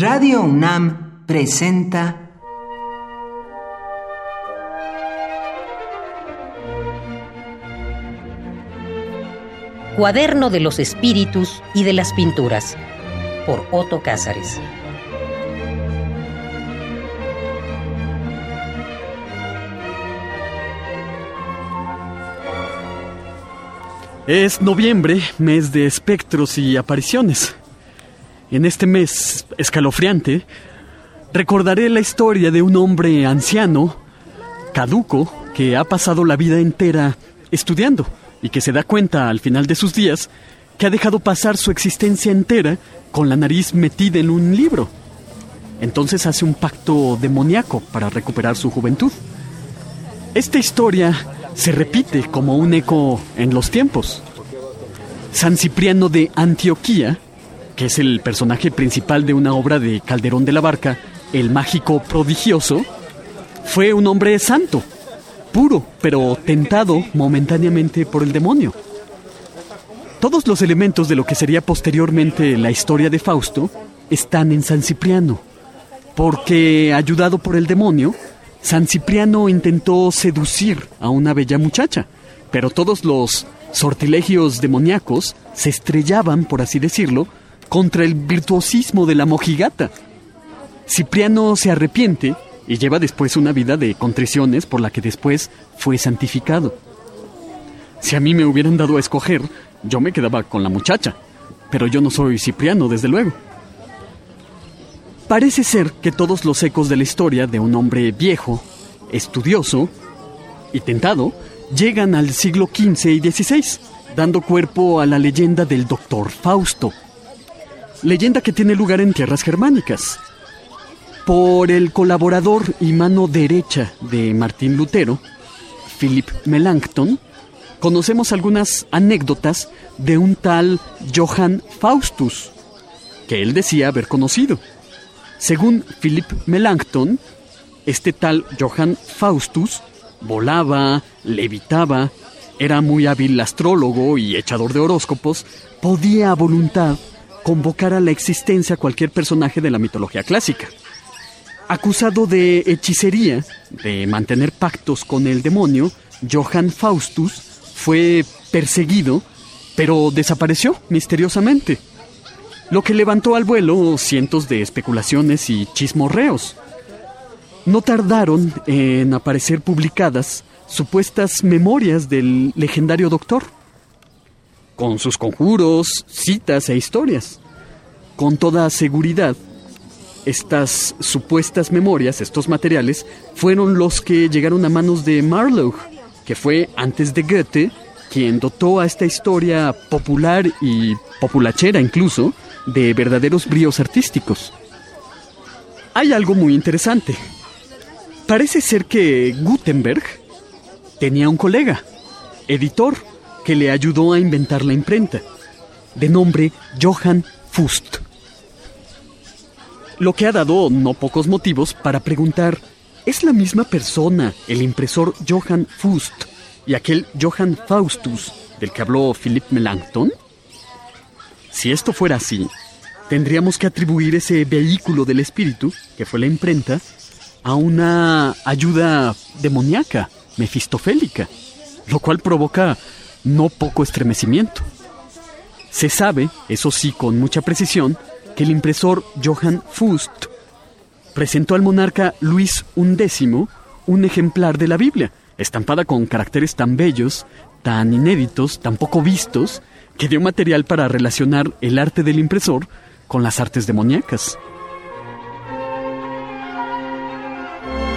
Radio UNAM presenta Cuaderno de los Espíritus y de las Pinturas por Otto Cázares. Es noviembre, mes de espectros y apariciones. En este mes escalofriante, recordaré la historia de un hombre anciano, caduco, que ha pasado la vida entera estudiando y que se da cuenta al final de sus días que ha dejado pasar su existencia entera con la nariz metida en un libro. Entonces hace un pacto demoníaco para recuperar su juventud. Esta historia se repite como un eco en los tiempos. San Cipriano de Antioquía, que es el personaje principal de una obra de Calderón de la Barca, El Mágico Prodigioso, fue un hombre santo, puro, pero tentado momentáneamente por el demonio. Todos los elementos de lo que sería posteriormente la historia de Fausto están en San Cipriano, porque, ayudado por el demonio, San Cipriano intentó seducir a una bella muchacha, pero todos los sortilegios demoníacos se estrellaban, por así decirlo, contra el virtuosismo de la mojigata. Cipriano se arrepiente y lleva después una vida de contriciones por la que después fue santificado. Si a mí me hubieran dado a escoger, yo me quedaba con la muchacha, pero yo no soy Cipriano, desde luego. Parece ser que todos los ecos de la historia de un hombre viejo, estudioso y tentado llegan al siglo XV y XVI, dando cuerpo a la leyenda del doctor Fausto. Leyenda que tiene lugar en tierras germánicas. Por el colaborador y mano derecha de Martín Lutero, Philip Melanchthon, conocemos algunas anécdotas de un tal Johann Faustus, que él decía haber conocido. Según Philip Melanchthon, este tal Johann Faustus volaba, levitaba, era muy hábil astrólogo y echador de horóscopos, podía a voluntad convocar a la existencia a cualquier personaje de la mitología clásica. Acusado de hechicería, de mantener pactos con el demonio, Johann Faustus fue perseguido, pero desapareció misteriosamente, lo que levantó al vuelo cientos de especulaciones y chismorreos. No tardaron en aparecer publicadas supuestas memorias del legendario doctor, con sus conjuros, citas e historias. Con toda seguridad, estas supuestas memorias, estos materiales, fueron los que llegaron a manos de Marlowe, que fue antes de Goethe quien dotó a esta historia popular y populachera incluso de verdaderos bríos artísticos. Hay algo muy interesante. Parece ser que Gutenberg tenía un colega, editor, que le ayudó a inventar la imprenta, de nombre Johann Fust. Lo que ha dado no pocos motivos para preguntar, ¿es la misma persona el impresor Johann Fust y aquel Johann Faustus del que habló Philip Melanchthon? Si esto fuera así, tendríamos que atribuir ese vehículo del espíritu, que fue la imprenta, a una ayuda demoníaca, mefistofélica, lo cual provoca no poco estremecimiento. Se sabe, eso sí con mucha precisión, que el impresor Johann Fust presentó al monarca Luis XI un ejemplar de la Biblia, estampada con caracteres tan bellos, tan inéditos, tan poco vistos, que dio material para relacionar el arte del impresor con las artes demoníacas.